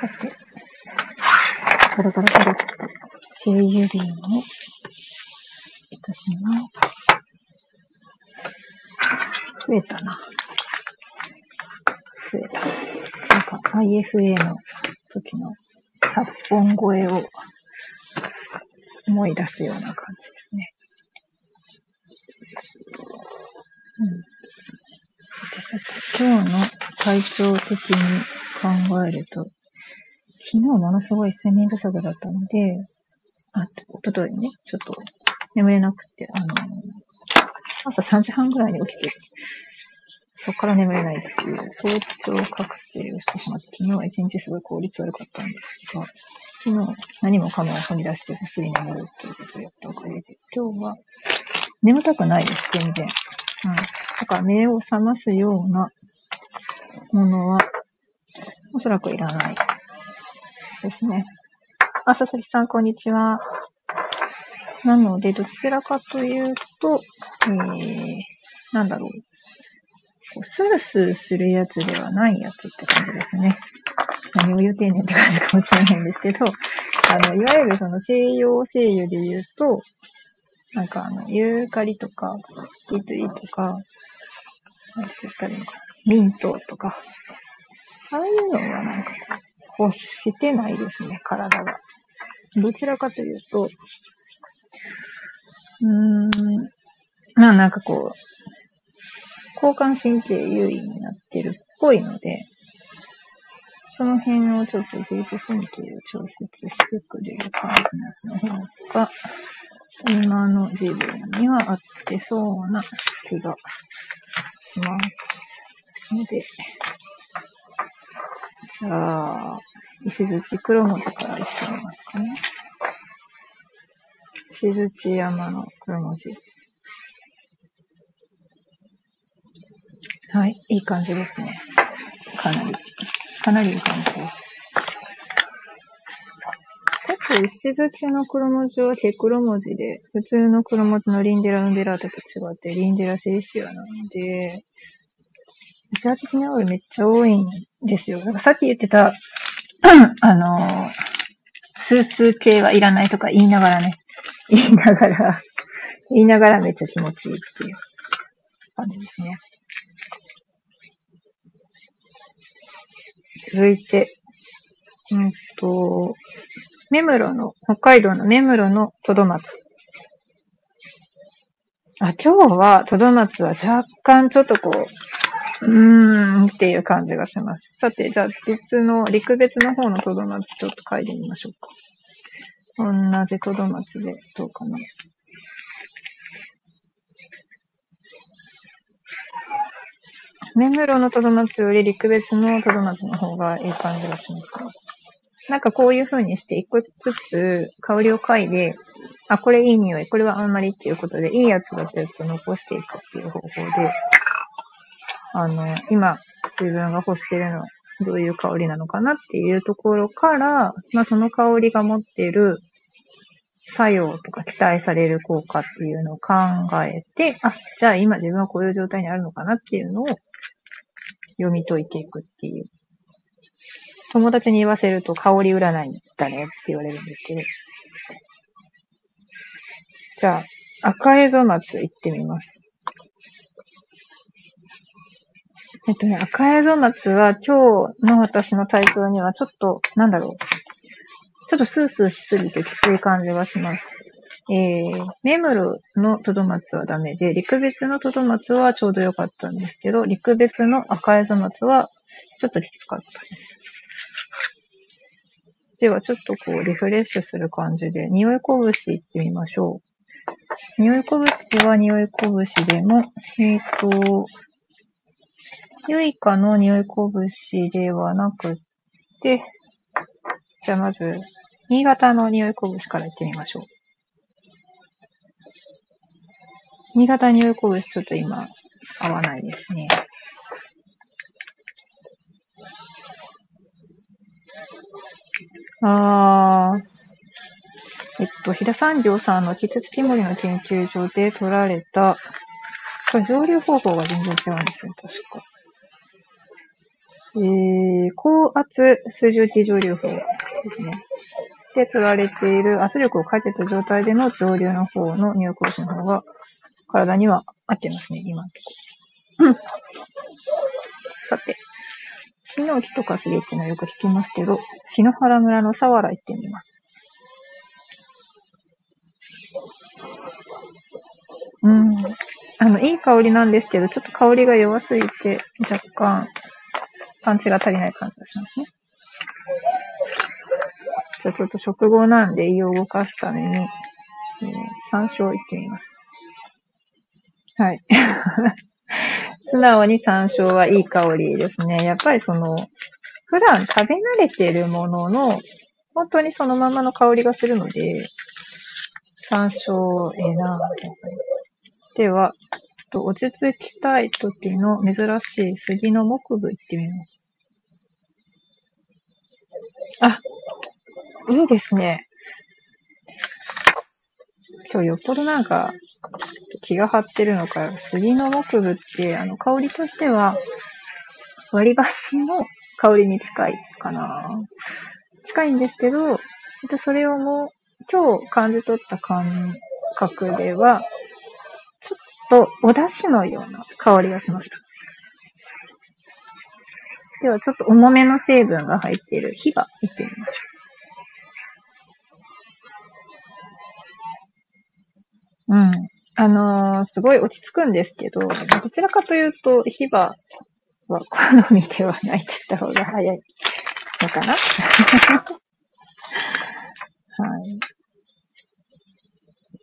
さて。ガラガラガラ。声優瓶を、私の、増えたな。増えた。なんか IFA の時の100本超えを思い出すような感じですね。うん。さてさて、今日の体調的に考えると、昨日ものすごい睡眠不足だったので、あ、おとといね、ちょっと眠れなくて、あの、朝3時半ぐらいに起きて、そこから眠れないっていう早朝覚醒をしてしまって、昨日は一日すごい効率悪かったんですが、昨日何もかも掘り出してぐっすり眠るということをやったおかげで、今日は眠たくないです、全然。うん。だから目を覚ますようなものは、おそらくいらないですね。あ、佐々木さん、こんにちは。なので、どちらかというと、えー、なんだろう。こうスルスルするやつではないやつって感じですね。何を言うてんねんって感じかもしれないんですけど、あの、いわゆるその西洋精油で言うと、なんかあの、ユーカリとか、ティートリーとか、なんて言ったらいいのか、ミントとか、ああいうのはなんか、欲してないですね、体が。どちらかというと、うーん、まあなんかこう、交感神経優位になってるっぽいので、その辺をちょっと自律神経を調節してくれる感じのやつの方が、今の自分には合ってそうな気がします。ので、じゃあ、石槌黒文字からいってみますかね。石槌山の黒文字。はい、いい感じですね。かなり。かなりいい感じです。結構、石槌の黒文字は毛黒文字で、普通の黒文字のリンデラ・ウンベラータと違って、リンデラ・セリシアなので、18シネオールめっちゃ多いんですよ。なんかさっき言ってた、あの、スースー系はいらないとか言いながらね、言いながら、言いながらめっちゃ気持ちいいっていう感じですね。続いて、うんと、目室の、北海道の目室のトドマツ。あ、今日はトドマツは若干ちょっとこう、うーんっていう感じがします。さて、じゃあ実の陸別の方のトドマツちょっと書いてみましょうか。同じトドマツでどうかな。目室のトドマツより陸別のトドマツの方がいい感じがしますね。なんかこういう風にして一個ずつ香りを嗅いで、あ、これいい匂い、これはあんまりっていうことで、いいやつだったやつを残していくっていう方法で、あの、今自分が欲してるのはどういう香りなのかなっていうところから、まあその香りが持っている作用とか期待される効果っていうのを考えて、あ、じゃあ今自分はこういう状態にあるのかなっていうのを読み解いていくっていう。友達に言わせると香り占いだねって言われるんですけど。じゃあ、赤江戸松行ってみます。えっとね、赤江戸松は今日の私の体調にはちょっと、なんだろう。ちょっとスースーしすぎてきつい感じがします。えー、メムルのトドマツはダメで、陸別のトドマツはちょうど良かったんですけど、陸別の赤江戸松はちょっときつかったです。では、ちょっとこう、リフレッシュする感じで、匂いこぶし行ってみましょう。匂いこぶしは匂いこぶしでも、えっ、ー、と、ユイカの匂いこぶしではなくて、じゃあまず、新潟の匂いこぶしから行ってみましょう。新潟に追いこぶしちょっと今、合わないですね。あー、えっと、飛騨産業さんのキツツキモリの研究所で取られた、これ蒸留方法が全然違うんですよ、確か。えー、高圧水蒸気蒸留法ですね。で、取られている圧力をかけた状態での蒸留の方の入香子の方が体には合ってますね、今のところ。さて、日の内とかすげっていうのはよく聞きますけど、日野原村の佐原行ってみます。うん。あの、いい香りなんですけど、ちょっと香りが弱すぎて、若干、パンチが足りない感じがしますね。じゃあちょっと食後なんで胃を動かすために、えー、山椒いってみます。はい。素直に山椒はいい香りですね。やっぱりその、普段食べ慣れてるものの、本当にそのままの香りがするので、山椒、ええー、なやっぱり。では、と落ち着きたい時の珍しい杉の木部行ってみます。あ、いいですね。今日よっぽどなんか、気が張ってるのか、杉の木部って、あの、香りとしては、割り箸の香りに近いかな。近いんですけど、それをもう、今日感じ取った感覚では、とお出汁のような香りがしました。では、ちょっと重めの成分が入っている火がいってみましょう。うん。あのー、すごい落ち着くんですけど、どちらかというと、火花は好みではないって言った方が早いのかな はい。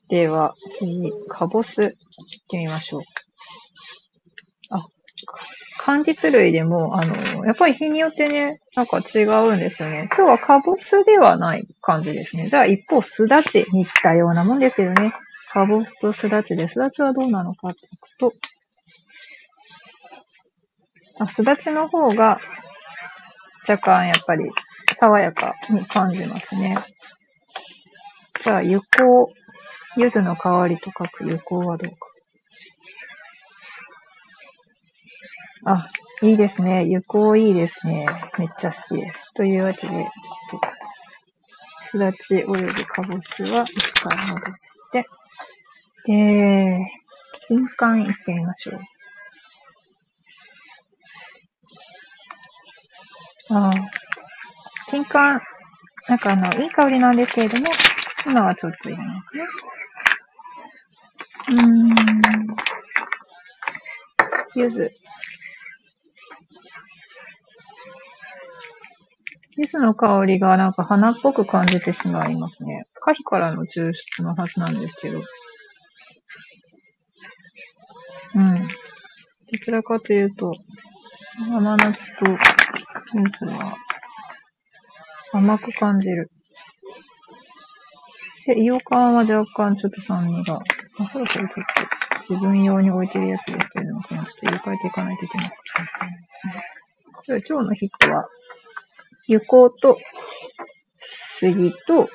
では、次、カボス、行ってみましょう。あ、柑橘類でも、あの、やっぱり日によってね、なんか違うんですよね。今日はカボスではない感じですね。じゃあ一方、すだちにったようなもんですよね。カボスとすだちで、すだちはどうなのかっていくと、あ、すだちの方が若干やっぱり爽やかに感じますね。じゃあ、油香。柚子の香りと書く油香はどうか。あ、いいですね。油香いいですね。めっちゃ好きです。というわけで、ちょっと、すだちおよびかぼすは一回戻して、で、金柑いってみましょう。ああ、金柑、なんかあの、いい香りなんですけれども、今はちょっといらないかな。うーん。柚子。柚子の香りがなんか花っぽく感じてしまいますね。可否からの抽出のはずなんですけど。うん。どちらかというと、甘夏と柚子は甘く感じる。で、イオカンは若干ちょっと酸味が、あ、そろそろちょっと自分用に置いてるやつですけれども、これちょっと入れ替えていかないといけないかもしれないですね。今日のヒットは、油香と杉と、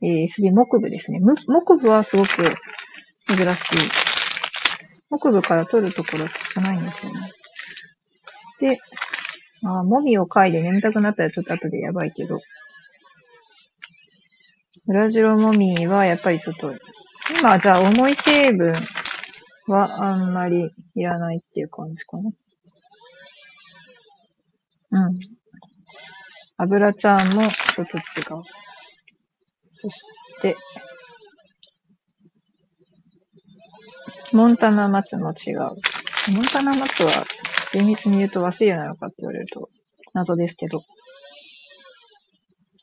えー、杉木部ですね。木部はすごく珍しい。木部から取るところ少ないんですよね。で、あもみを嗅いで眠たくなったらちょっと後でやばいけど、ブラジロモミーはやっぱりちょっと、今じゃあ重い成分はあんまりいらないっていう感じかな。うん。油ちゃんもちょっと違う。そして、モンタナ松も違う。モンタナ松は厳密に言うと和製油なのかって言われると謎ですけど。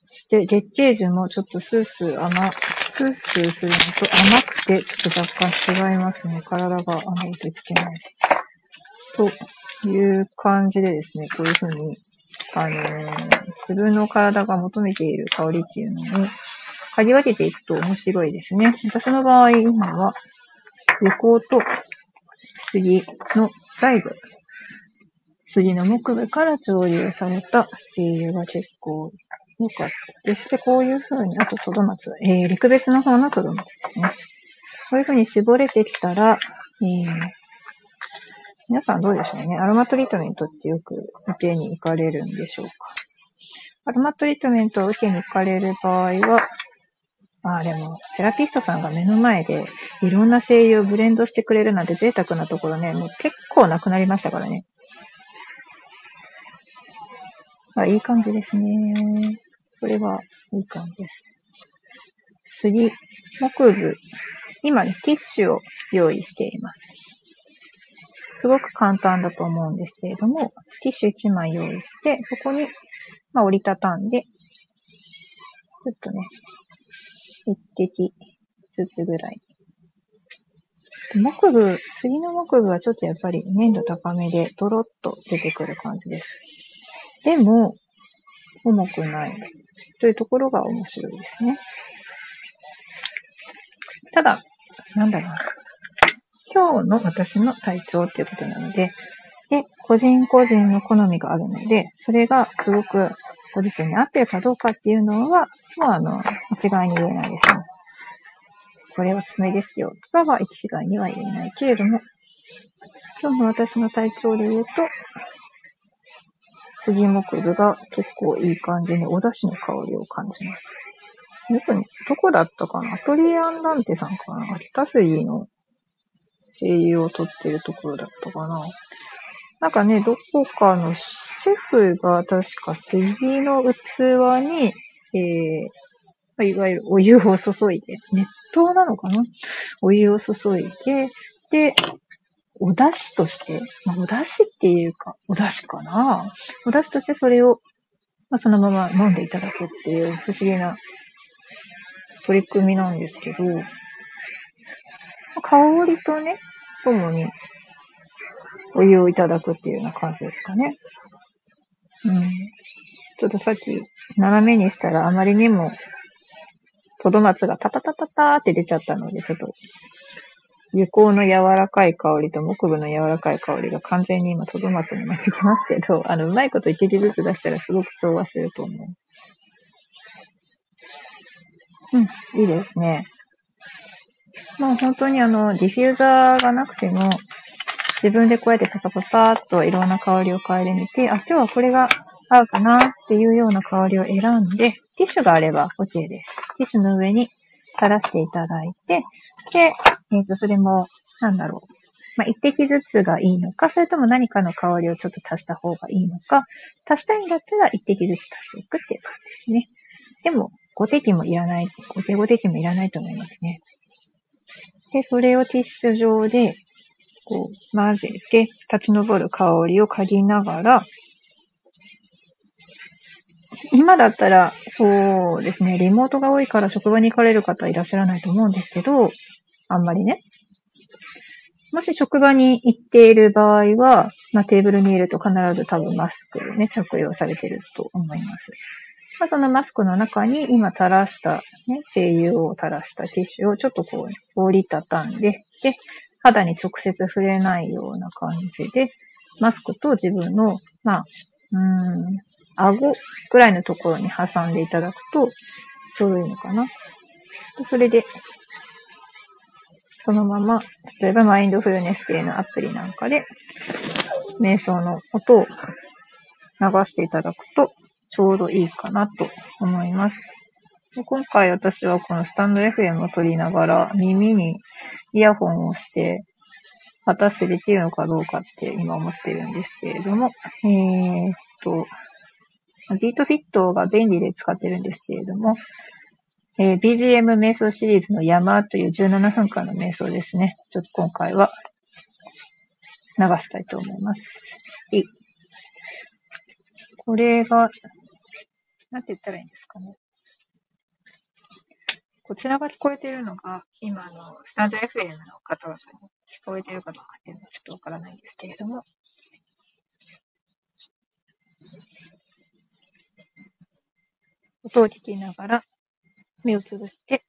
そして、月桂樹もちょっとスースー甘、スースーするのと甘くて、ちょっと若干違いますね。体が甘いといけない。という感じでですね、こういうふうに、あのー、自分の体が求めている香りっていうのを、嗅ぎ分けていくと面白いですね。私の場合、今は、旅行と杉の財部、杉の木部から調理された精油が結構よかったです。で、こういう風に、あと、ソドマツ、えー、陸別の方のソドマツですね。こういう風に絞れてきたら、えー、皆さんどうでしょうね。アロマトリートメントってよく受けに行かれるんでしょうか。アロマトリートメントを受けに行かれる場合は、まあでも、セラピストさんが目の前でいろんな精油をブレンドしてくれるなんて贅沢なところね、もう結構なくなりましたからね。あ、いい感じですね。これはいい感じです。杉、木部。今ね、ティッシュを用意しています。すごく簡単だと思うんですけれども、ティッシュ1枚用意して、そこに、まあ、折りたたんで、ちょっとね、一滴ずつぐらい。木具、杉の木具はちょっとやっぱり粘度高めで、ドロッと出てくる感じです。でも、重くないというところが面白いですね。ただ、なんだろう。今日の私の体調っていうことなので、で、個人個人の好みがあるので、それがすごくご自身に合ってるかどうかっていうのは、もうあの、一概に言えないですね。これおすすめですよ。とかは一概には言えないけれども、今日の私の体調で言うと、杉木具が結構いい感じにお出汁の香りを感じます。どこに、どこだったかな？アトリエアンダンテさんかな？秋田杉の声優を撮ってるところだったかな？なんかね、どこかのシェフが確か杉の器に、えー、いわゆるお湯を注いで、熱湯なのかな？お湯を注いで、で、お出汁として、まあ、お出汁っていうか、お出汁かなお出汁としてそれを、まあ、そのまま飲んでいただくっていう不思議な取り組みなんですけど、香りとね、ともに、お湯をいただくっていうような感じですかね。うん。ちょっとさっき、斜めにしたらあまりにも、トドマツがタタタタタって出ちゃったので、ちょっと、油香の柔らかい香りと木部の柔らかい香りが完全に今トドマツに負けてきますけど、あの、うまいこと一滴ずつ出したらすごく調和すると思う。うん、いいですね。まあ本当にあの、ディフューザーがなくても、自分でこうやってパパパパーっといろんな香りを嗅いでみて、あ、今日はこれが合うかなっていうような香りを選んで、ティッシュがあれば OK です。ティッシュの上に垂らしていただいて、で、えっ、ー、と、それも、なんだろう。まあ、一滴ずつがいいのか、それとも何かの香りをちょっと足した方がいいのか、足したいんだったら一滴ずつ足していくっていう感じですね。でも、5滴もいらない、5滴5滴もいらないと思いますね。で、それをティッシュ状で、こう、混ぜて、立ち上る香りを嗅ぎながら、今だったら、そうですね、リモートが多いから職場に行かれる方いらっしゃらないと思うんですけど、あんまりね。もし職場に行っている場合は、まあ、テーブルにいると必ず多分マスクをね、着用されていると思います。まあ、そのマスクの中に今垂らした、ね、精油を垂らしたティッシュをちょっとこう、折りたたんで、で、肌に直接触れないような感じで、マスクと自分の、まあ、うん、顎ぐらいのところに挟んでいただくと、ちょうどいいのかな。それで、そのまま、例えばマインドフルネス系のアプリなんかで、瞑想の音を流していただくと、ちょうどいいかなと思います。で今回私はこのスタンド FM を撮りながら耳にイヤホンをして、果たしてできるのかどうかって今思ってるんですけれども、えー、っと、ビートフィットが便利で使ってるんですけれども、えー、BGM 瞑想シリーズの山という17分間の瞑想ですね。ちょっと今回は流したいと思います。いい。これがなんて言ったらいいんですかね。こちらが聞こえているのが、今のスタンド FM の方々に聞こえているかどうかっていうのはちょっとわからないんですけれども、音を聞きながら目をつぶって、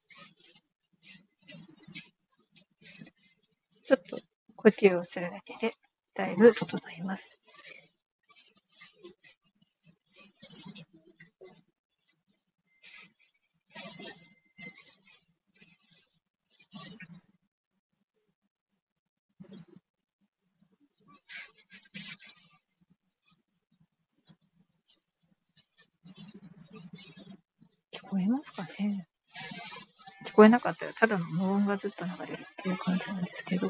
ちょっと呼吸をするだけでだいぶ整います。こえますかね？聞こえなかったらただの無音がずっと流れるっていう感じなんですけど。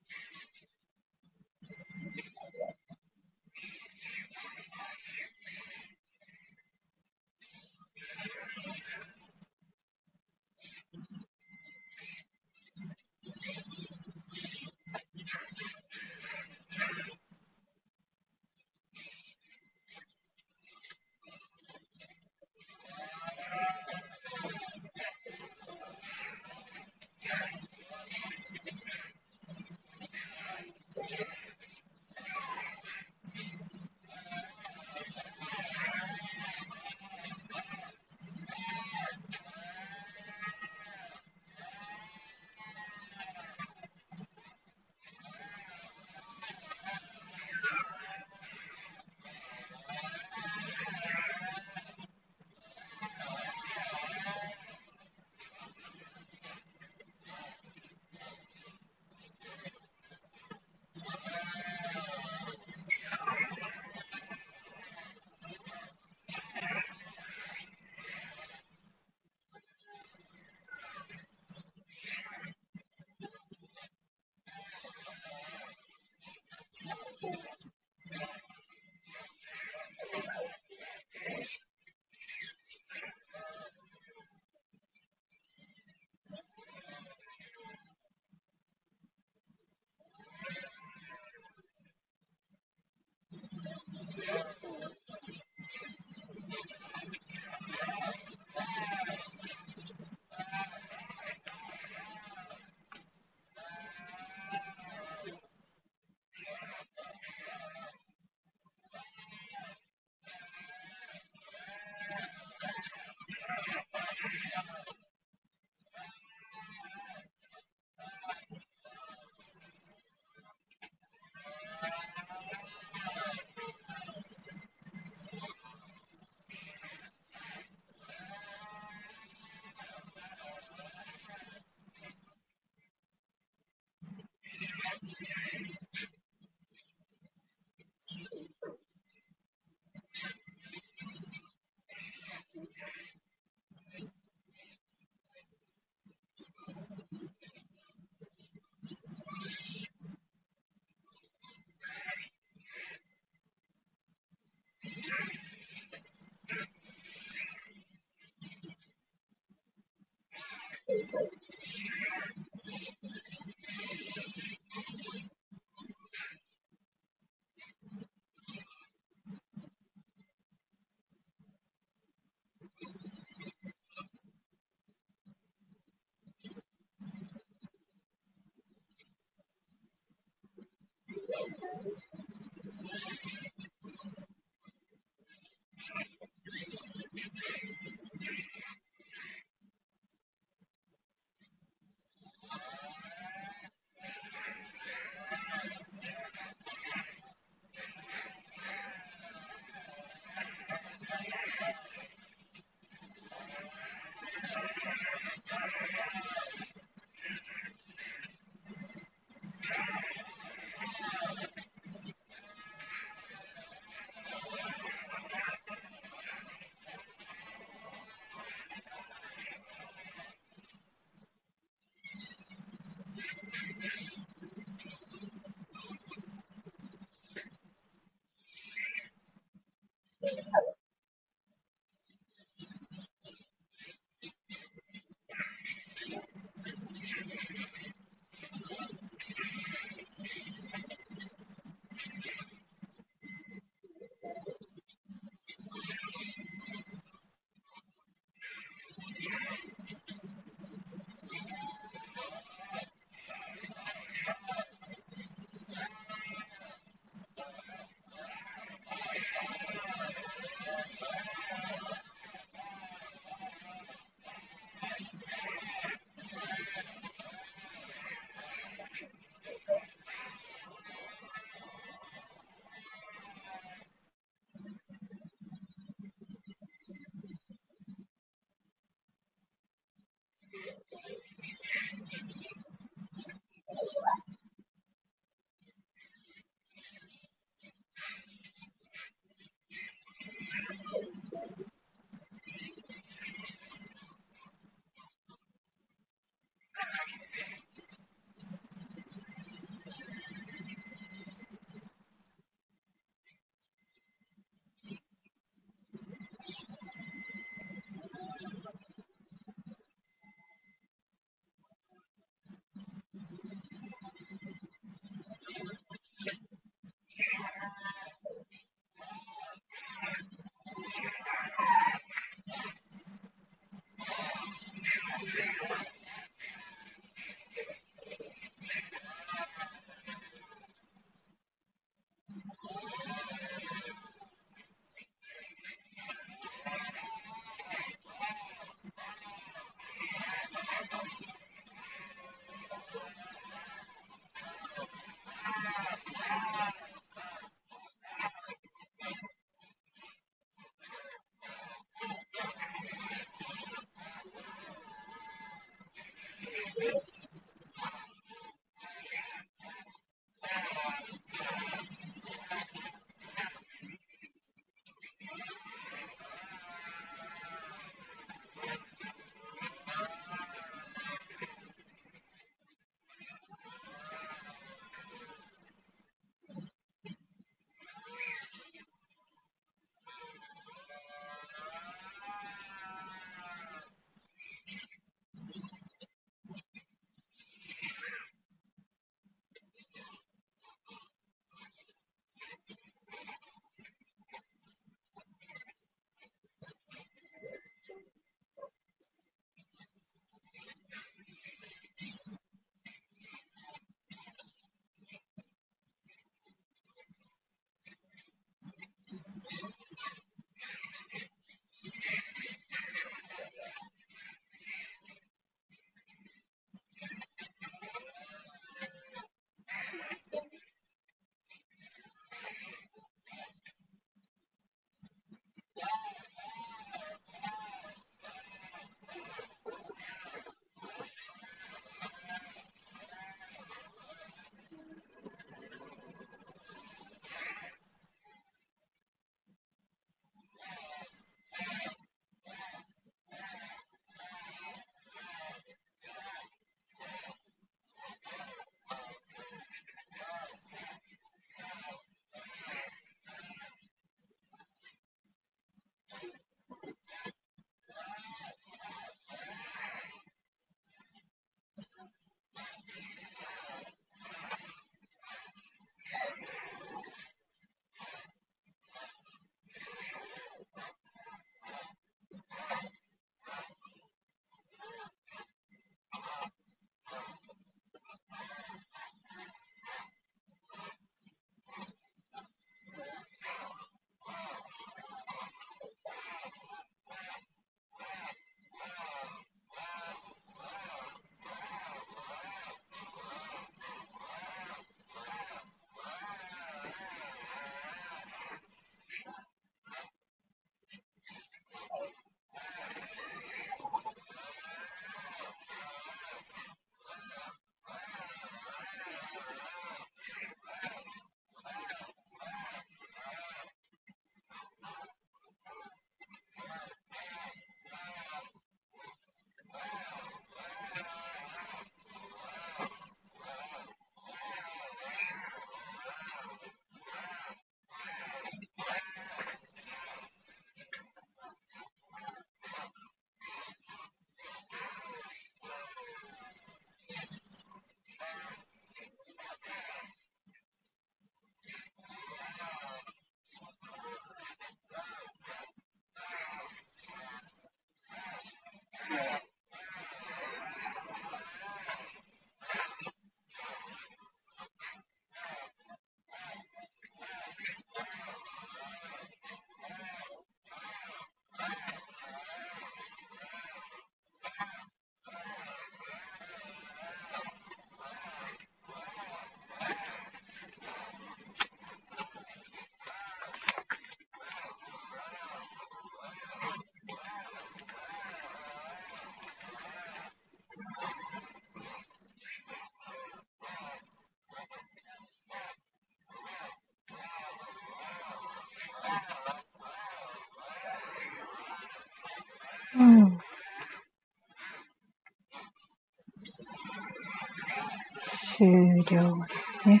終了ですね。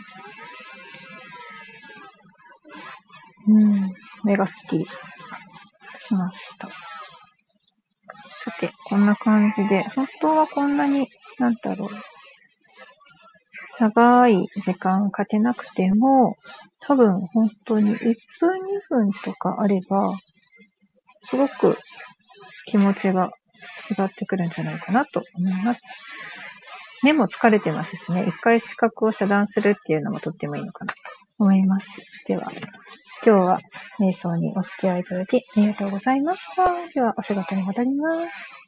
うん、目がスッキリしました。さて、こんな感じで、本当はこんなに、なんだろう。長い時間かけなくても、多分本当に1分2分とかあれば、すごく気持ちが違ってくるんじゃないかなと思います。目も疲れてますしね、一回視覚を遮断するっていうのもとってもいいのかなと思います。では、今日は瞑想にお付き合いいただきありがとうございました。では、お仕事に戻ります。